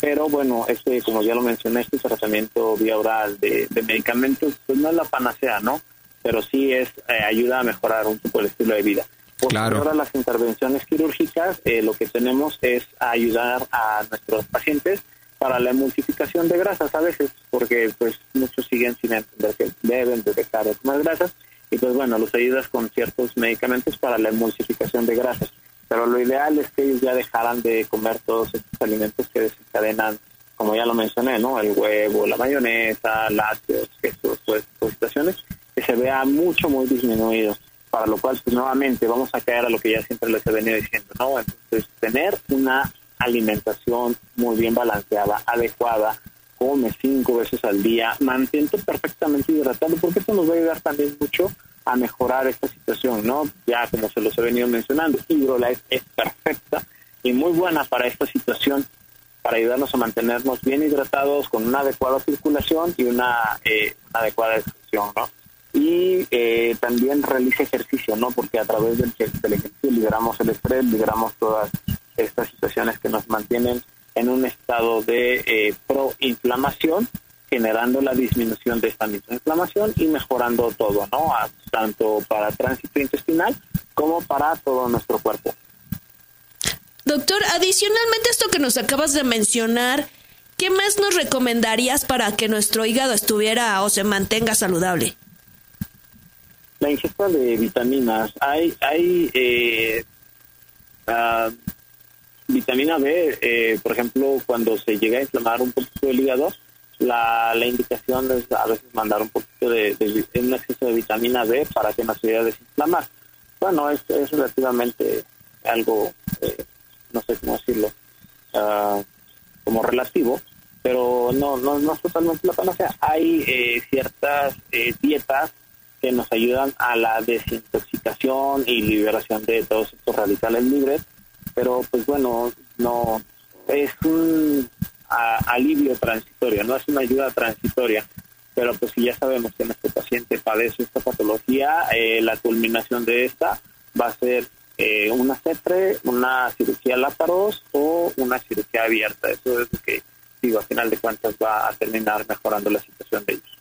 Pero bueno, este, como ya lo mencioné, este tratamiento vía oral de, de medicamentos, pues no es la panacea, ¿no? Pero sí es eh, ayuda a mejorar un poco el estilo de vida. Por Claro. ahora las intervenciones quirúrgicas, eh, lo que tenemos es ayudar a nuestros pacientes para la emulsificación de grasas a veces, porque pues muchos siguen sin entender que deben de dejar de comer grasas y pues bueno, los ayudas con ciertos medicamentos para la emulsificación de grasas. Pero lo ideal es que ellos ya dejaran de comer todos estos alimentos que desencadenan, como ya lo mencioné, ¿no? El huevo, la mayonesa, lácteos, quesos, todas estas situaciones, que se vea mucho, muy disminuido. Para lo cual, pues nuevamente, vamos a caer a lo que ya siempre les he venido diciendo, ¿no? Entonces, tener una alimentación muy bien balanceada, adecuada, come cinco veces al día, mantente perfectamente hidratado, porque esto nos va a ayudar también mucho a mejorar esta situación, ¿no? Ya como se los he venido mencionando, Hidrolife es perfecta y muy buena para esta situación, para ayudarnos a mantenernos bien hidratados, con una adecuada circulación y una, eh, una adecuada excreción, ¿no? Y eh, también realiza ejercicio, ¿no? Porque a través del, del ejercicio liberamos el estrés, liberamos todas estas situaciones que nos mantienen en un estado de eh, proinflamación, generando la disminución de esta misma inflamación y mejorando todo, ¿no? A- tanto para tránsito intestinal como para todo nuestro cuerpo. Doctor, adicionalmente a esto que nos acabas de mencionar, ¿qué más nos recomendarías para que nuestro hígado estuviera o se mantenga saludable? La ingesta de vitaminas, hay, hay eh, ah, vitamina B, eh, por ejemplo, cuando se llega a inflamar un poquito el hígado, la, la indicación es a veces mandar un poquito de, un exceso de vitamina B para que nos ayude a desinflamar. Bueno, es, es relativamente algo, eh, no sé cómo decirlo, ah, como relativo, pero no, no, no es totalmente la panacea. Hay eh, ciertas eh, dietas que nos ayudan a la desintoxicación y liberación de todos estos radicales libres, pero pues bueno, no es un alivio transitorio, no es una ayuda transitoria. Pero pues si ya sabemos que nuestro paciente padece esta patología, eh, la culminación de esta va a ser eh, una CEPRE, una cirugía láparos o una cirugía abierta. Eso es lo que digo, a final de cuentas va a terminar mejorando la situación de ellos.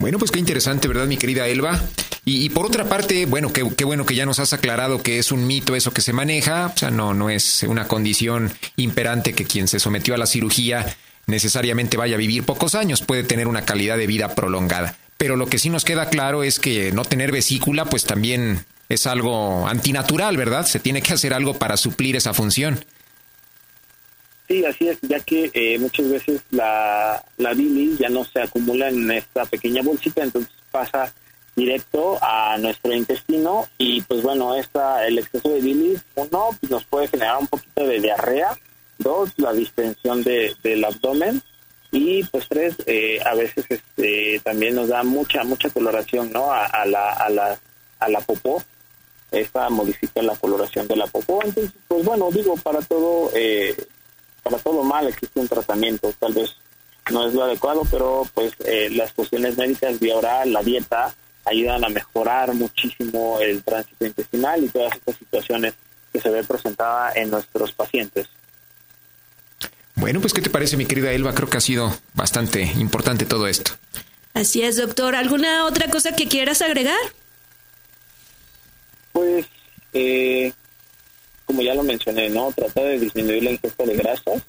Bueno, pues qué interesante, ¿verdad, mi querida Elba? Y, por otra parte, bueno, qué, qué, bueno que ya nos has aclarado que es un mito eso que se maneja, o sea, no, no es una condición imperante que quien se sometió a la cirugía necesariamente vaya a vivir pocos años, puede tener una calidad de vida prolongada. Pero lo que sí nos queda claro es que no tener vesícula, pues también es algo antinatural, ¿verdad? Se tiene que hacer algo para suplir esa función. Sí, así es, ya que eh, muchas veces la, la bilis ya no se acumula en esta pequeña bolsita, entonces pasa directo a nuestro intestino y pues bueno, esta, el exceso de bilis, uno, pues nos puede generar un poquito de diarrea, dos, la distensión de, del abdomen y pues tres, eh, a veces este, también nos da mucha, mucha coloración ¿no? a, a, la, a, la, a la popó, esta modifica la coloración de la popó, entonces pues bueno, digo, para todo... Eh, para todo mal existe un tratamiento, tal vez no es lo adecuado, pero pues eh, las cuestiones médicas vía oral, la dieta, ayudan a mejorar muchísimo el tránsito intestinal y todas estas situaciones que se ve presentada en nuestros pacientes. Bueno, pues ¿qué te parece mi querida Elba? Creo que ha sido bastante importante todo esto. Así es, doctor. ¿Alguna otra cosa que quieras agregar? Pues eh, como ya lo mencioné, ¿no? Trata de disminuir la ingesta de grasas,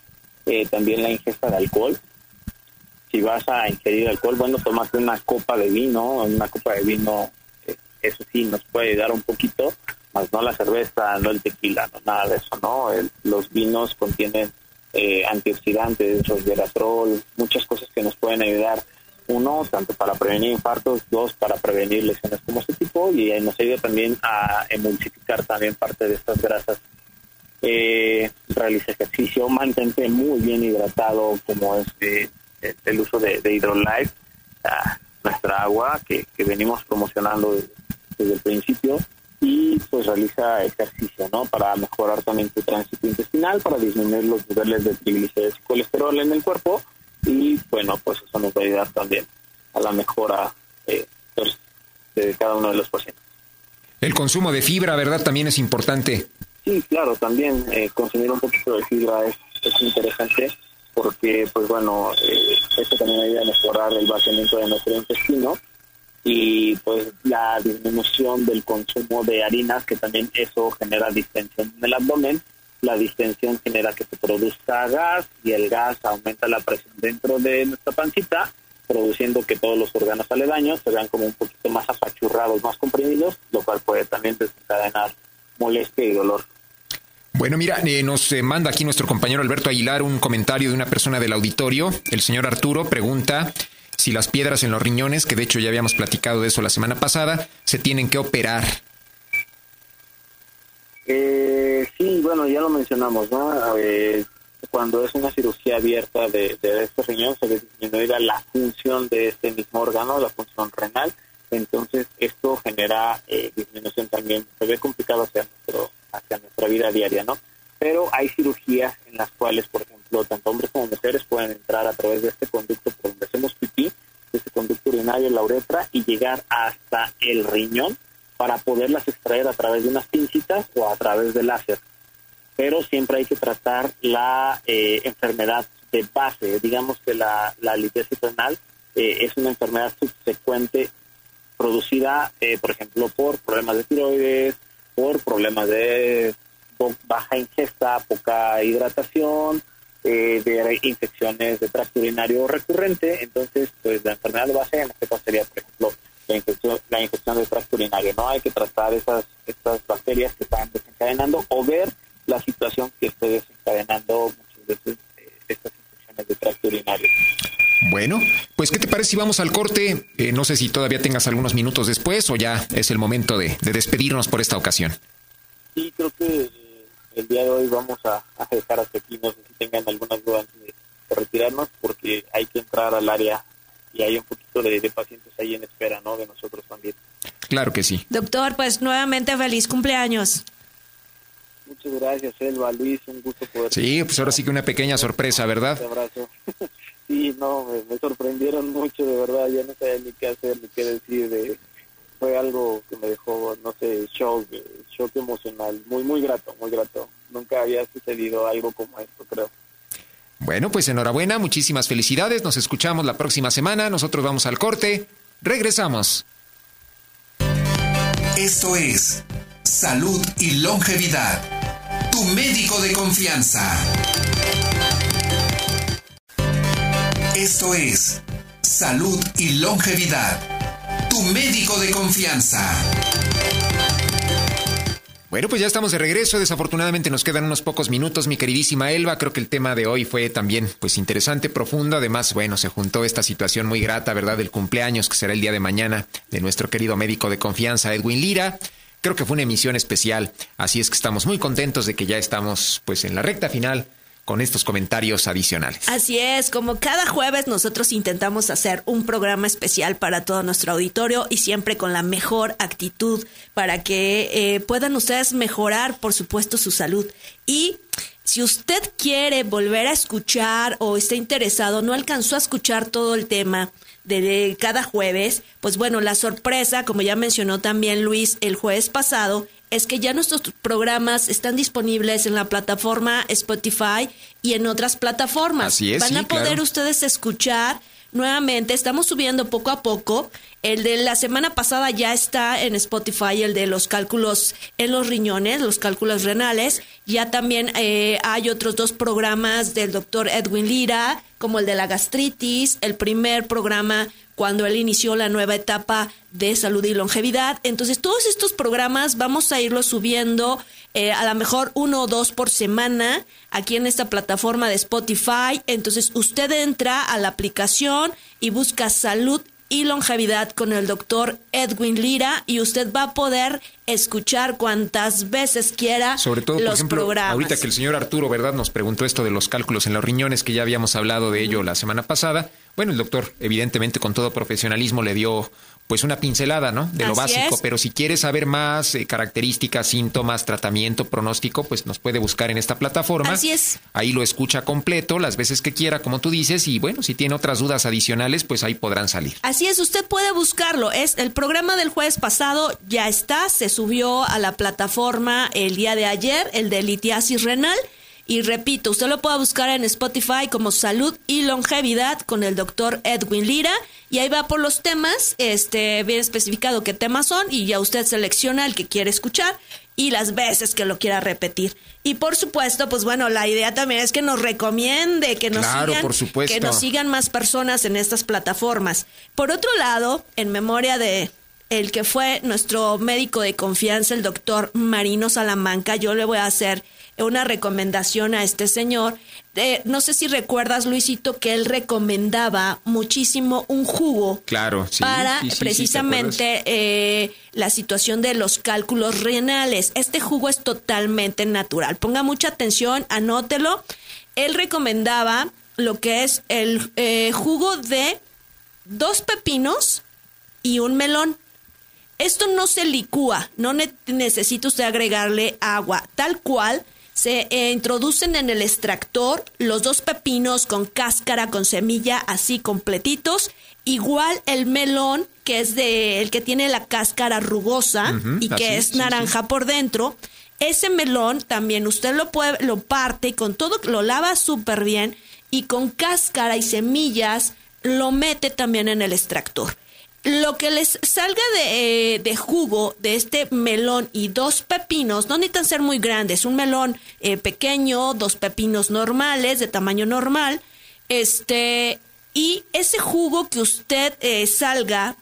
eh, también la ingesta de alcohol. Si vas a ingerir alcohol, bueno, tomate una copa de vino, una copa de vino, eh, eso sí, nos puede ayudar un poquito, más no la cerveza, no el tequila, no nada de eso, ¿no? los vinos contienen eh, antioxidantes, resveratrol, muchas cosas que nos pueden ayudar uno, tanto para prevenir infartos, dos, para prevenir lesiones como este tipo, y nos ayuda también a emulsificar también parte de estas grasas. Eh, realiza ejercicio, mantente muy bien hidratado, como es el uso de, de Hydrolife, nuestra agua que, venimos promocionando desde, el principio, y pues realiza ejercicio, ¿no? Para mejorar también tu tránsito intestinal, para disminuir los niveles de triglicéridos y colesterol en el cuerpo, y bueno, pues eso nos va a ayudar también a la mejora eh, de cada uno de los pacientes. El consumo de fibra, ¿verdad? También es importante. Sí, claro, también eh, consumir un poquito de fibra es, es interesante porque, pues bueno, eh, esto también ayuda a mejorar el vaciamiento de nuestro intestino y pues la disminución del consumo de harinas, que también eso genera distensión en el abdomen la distensión genera que se produzca gas y el gas aumenta la presión dentro de nuestra pancita, produciendo que todos los órganos aledaños se vean como un poquito más apachurrados, más comprimidos, lo cual puede también desencadenar molestia y dolor. Bueno, mira, eh, nos eh, manda aquí nuestro compañero Alberto Aguilar un comentario de una persona del auditorio. El señor Arturo pregunta si las piedras en los riñones, que de hecho ya habíamos platicado de eso la semana pasada, se tienen que operar. Eh, sí, bueno, ya lo mencionamos, ¿no? cuando es una cirugía abierta de, este riñón, se disminuye la función de este mismo órgano, la función renal. Entonces, esto genera eh, disminución también, se ve complicado hacia, nuestro, hacia nuestra vida diaria, ¿no? Pero hay cirugías en las cuales, por ejemplo, tanto hombres como mujeres pueden entrar a través de este conducto por donde hacemos pipí, de este conducto urinario, la uretra, y llegar hasta el riñón para poderlas extraer a través de unas pincitas o a través del láser. Pero siempre hay que tratar la eh, enfermedad de base. Digamos que la, la renal eh, es una enfermedad subsecuente producida, eh, por ejemplo, por problemas de tiroides, por problemas de baja ingesta, poca hidratación, de infecciones de tracto urinario recurrente. Entonces, pues la enfermedad de base en este caso sería, por ejemplo, la infección, la infección del tracto urinario. No hay que tratar esas, estas bacterias que están desencadenando o ver la situación que esté desencadenando muchas veces eh, de tracto urinario. Bueno, pues ¿qué te parece si vamos al corte? Eh, no sé si todavía tengas algunos minutos después o ya es el momento de, despedirnos por esta ocasión. Sí, creo que eh, el día de hoy vamos a, dejar hasta aquí. No sé si tengan algunas dudas de retirarnos porque hay que entrar al área y hay un poquito de, pacientes ahí en espera, ¿no? De nosotros también. Claro que sí. Doctor, pues nuevamente feliz cumpleaños. Muchas gracias, Elba, Luis, un gusto poder. Sí, pues ahora sí que una pequeña sorpresa, ¿verdad? Un abrazo. sí, no, me, sorprendieron mucho, de verdad, ya no sabía ni qué hacer, ni qué decir. De, fue algo que me dejó, no sé, shock, shock emocional, muy, muy grato, muy grato. Nunca había sucedido algo como esto, creo. Bueno, pues enhorabuena, muchísimas felicidades, nos escuchamos la próxima semana, nosotros vamos al corte, regresamos. Esto es Salud y Longevidad, tu médico de confianza. Esto es Salud y Longevidad, tu médico de confianza. Bueno, pues ya estamos de regreso. Desafortunadamente nos quedan unos pocos minutos, mi queridísima Elba. Creo que el tema de hoy fue también, pues, interesante, profundo. Además, bueno, se juntó esta situación muy grata, ¿verdad? Del cumpleaños, que será el día de mañana, de nuestro querido médico de confianza, Edwin Lira. Creo que fue una emisión especial. Así es que estamos muy contentos de que ya estamos, pues, en la recta final con estos comentarios adicionales. Así es, como cada jueves nosotros intentamos hacer un programa especial para todo nuestro auditorio y siempre con la mejor actitud para que eh, puedan ustedes mejorar, por supuesto, su salud. Y si usted quiere volver a escuchar o está interesado, no alcanzó a escuchar todo el tema de cada jueves, pues bueno, la sorpresa, como ya mencionó también Luis el jueves pasado, es que ya nuestros programas están disponibles en la plataforma Spotify y en otras plataformas. Así es, Van a poder ustedes escuchar nuevamente. Estamos subiendo poco a poco. El de la semana pasada ya está en Spotify, el de los cálculos en los riñones, los cálculos renales. Ya también eh, hay otros dos programas del doctor Edwin Lira, como el de la gastritis, el primer programa cuando él inició la nueva etapa de salud y longevidad. Entonces, todos estos programas vamos a irlos subiendo eh, a lo mejor uno o dos por semana aquí en esta plataforma de Spotify. Entonces, usted entra a la aplicación y busca salud y longevidad con el doctor Edwin Lira y usted va a poder escuchar cuantas veces quiera Sobre todo, los por ejemplo, programas. ahorita que el señor Arturo, ¿verdad?, nos preguntó esto de los cálculos en los riñones, que ya habíamos hablado de ello la semana pasada. Bueno, el doctor, evidentemente, con todo profesionalismo, le dio pues una pincelada, ¿no? De lo Así básico, es. pero si quiere saber más eh, características, síntomas, tratamiento, pronóstico, pues nos puede buscar en esta plataforma. Así es. Ahí lo escucha completo, las veces que quiera, como tú dices, y bueno, si tiene otras dudas adicionales, pues ahí podrán salir. Así es, usted puede buscarlo. Es el programa del jueves pasado ya está, se subió a la plataforma el día de ayer, el de litiasis renal. Y repito, usted lo puede buscar en Spotify como Salud y Longevidad con el doctor Edwin Lira. Y ahí va por los temas, este, bien especificado qué temas son, y ya usted selecciona el que quiere escuchar y las veces que lo quiera repetir. Y por supuesto, pues bueno, la idea también es que nos recomiende, que nos Claro, sigan, por supuesto. que nos sigan más personas en estas plataformas. Por otro lado, en memoria de el que fue nuestro médico de confianza, el doctor Marino Salamanca, yo le voy a hacer una recomendación a este señor. Eh, no sé si recuerdas, Luisito, que él recomendaba muchísimo un jugo Claro, sí. para sí, sí, precisamente eh, la situación de los cálculos renales. Este jugo es totalmente natural. Ponga mucha atención, anótelo. Él recomendaba lo que es el eh, jugo de dos pepinos y un melón. Esto no se licúa, no ne- necesita usted agregarle agua, tal cual se eh, introducen en el extractor los dos pepinos con cáscara, con semilla, así completitos. Igual el melón, que es de el que tiene la cáscara rugosa y que así, es sí, sí. naranja por dentro. Ese melón también usted lo puede, lo parte y con todo, lo lava súper bien y con cáscara y semillas lo mete también en el extractor. Lo que les salga de, eh, de jugo de este melón y dos pepinos, no necesitan ser muy grandes, un melón eh, pequeño, dos pepinos normales, de tamaño normal, este, y ese jugo que usted eh, salga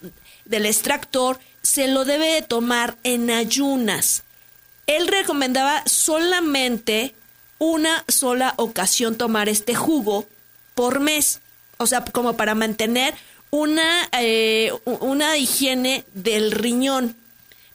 del extractor, se lo debe de tomar en ayunas. Él recomendaba solamente una sola ocasión tomar este jugo por mes, o sea, como para mantener una, eh, una higiene del riñón.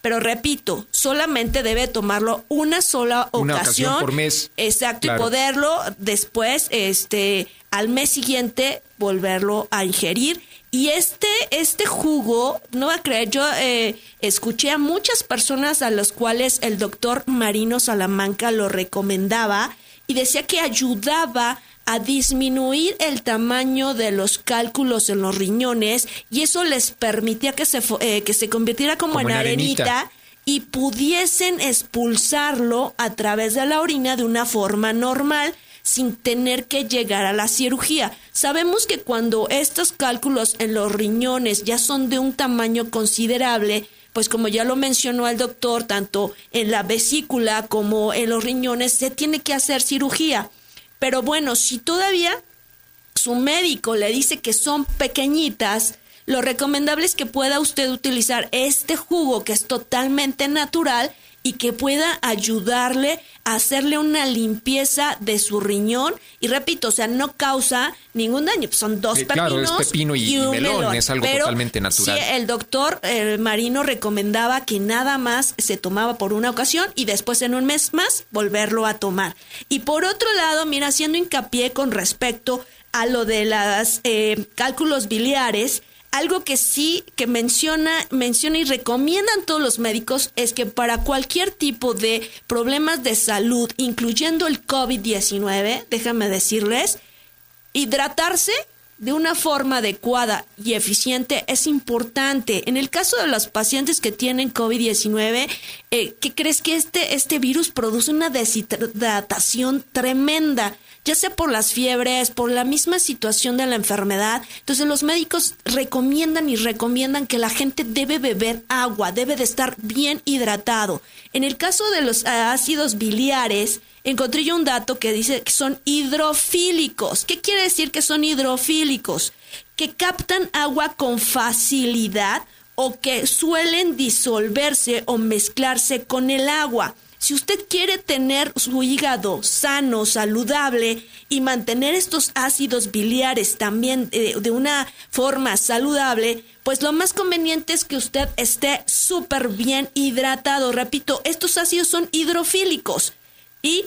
Pero repito, solamente debe tomarlo una sola Una ocasión. ocasión por mes. Exacto, Claro. y poderlo después, este, al mes siguiente, volverlo a ingerir Y este, este jugo, no va a creer, yo eh, escuché a muchas personas a las cuales el doctor Marino Salamanca lo recomendaba y decía que ayudaba a disminuir el tamaño de los cálculos en los riñones y eso les permitía que se, eh, que se convirtiera como, en arenita y pudiesen expulsarlo a través de la orina de una forma normal sin tener que llegar a la cirugía. Sabemos que cuando estos cálculos en los riñones ya son de un tamaño considerable, pues como ya lo mencionó el doctor, tanto en la vesícula como en los riñones se tiene que hacer cirugía. Pero bueno, si todavía su médico le dice que son pequeñitas, lo recomendable es que pueda usted utilizar este jugo que es totalmente natural y que pueda ayudarle a hacerle una limpieza de su riñón. Y repito, o sea, no causa ningún daño. Son dos pepinos. Claro, es pepino y, melón, es algo totalmente natural. Sí, el doctor el Marino recomendaba que nada más se tomaba por una ocasión y después en un mes más volverlo a tomar. Y por otro lado, mira, haciendo hincapié con respecto a lo de los eh, cálculos biliares, algo que sí que menciona, menciona y recomiendan todos los médicos es que para cualquier tipo de problemas de salud, incluyendo el COVID-19, déjame decirles, hidratarse de una forma adecuada y eficiente es importante. En el caso de los pacientes que tienen COVID-19, eh, ¿qué crees que este, este virus produce una deshidratación tremenda? Ya sea por las fiebres, por la misma situación de la enfermedad. Entonces los médicos recomiendan y recomiendan que la gente debe beber agua, debe de estar bien hidratado. En el caso de los ácidos biliares, encontré yo un dato que dice que son hidrofílicos. ¿Qué quiere decir que son hidrofílicos? Que captan agua con facilidad o que suelen disolverse o mezclarse con el agua. Si usted quiere tener su hígado sano, saludable y mantener estos ácidos biliares también eh, de una forma saludable, pues lo más conveniente es que usted esté súper bien hidratado. Repito, estos ácidos son hidrofílicos y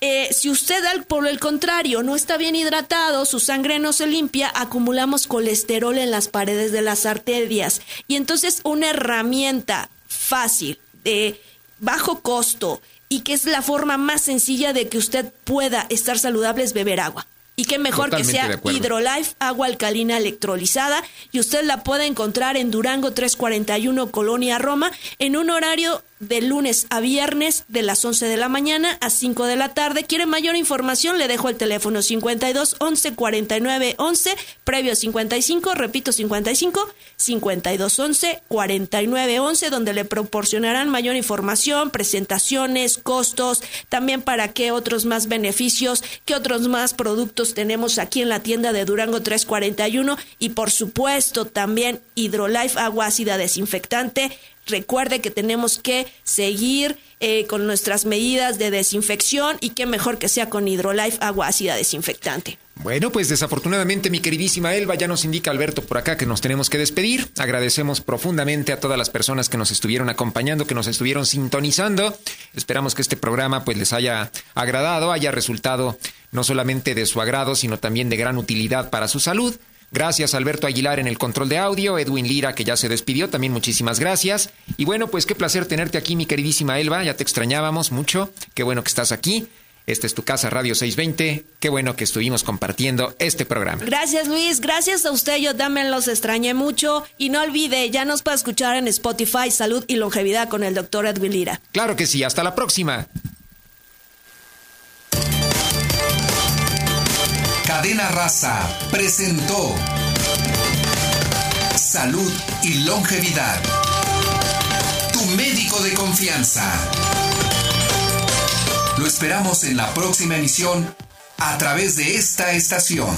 eh, si usted, por el contrario, no está bien hidratado, su sangre no se limpia, acumulamos colesterol en las paredes de las arterias. Y entonces una herramienta fácil de bajo costo y que es la forma más sencilla de que usted pueda estar saludable es beber agua. Y qué mejor que sea Hydrolife, agua alcalina electrolizada. Y usted la puede encontrar en Durango 341, Colonia Roma, en un horario de lunes a viernes de las 11 de la mañana a 5 de la tarde. ¿Quiere mayor información? Le dejo el teléfono 52 11 49 11, previo 55, repito 55, 52 11 49 11, donde le proporcionarán mayor información, presentaciones, costos, también para qué otros más beneficios, qué otros más productos tenemos aquí en la tienda de Durango 341 y por supuesto también Hidrolife agua ácida desinfectante Recuerde que tenemos que seguir eh, con nuestras medidas de desinfección y que mejor que sea con Hydrolife agua ácida desinfectante. Bueno, pues desafortunadamente mi queridísima Elba ya nos indica Alberto por acá que nos tenemos que despedir. Agradecemos profundamente a todas las personas que nos estuvieron acompañando, que nos estuvieron sintonizando. Esperamos que este programa pues les haya agradado, haya resultado no solamente de su agrado, sino también de gran utilidad para su salud. Gracias Alberto Aguilar en el control de audio, Edwin Lira que ya se despidió, también muchísimas gracias. Y bueno, pues qué placer tenerte aquí, mi queridísima Elba, ya te extrañábamos mucho, qué bueno que estás aquí. Esta es tu casa Radio 620. Qué bueno que estuvimos compartiendo este programa. Gracias Luis, gracias a usted, yo también los extrañé mucho. Y no olvide, ya nos puede escuchar en Spotify Salud y Longevidad con el doctor Edwin Lira. Claro que sí, hasta la próxima. Cadena Raza presentó Salud y Longevidad. Tu médico de confianza. Lo esperamos en la próxima emisión a través de esta estación.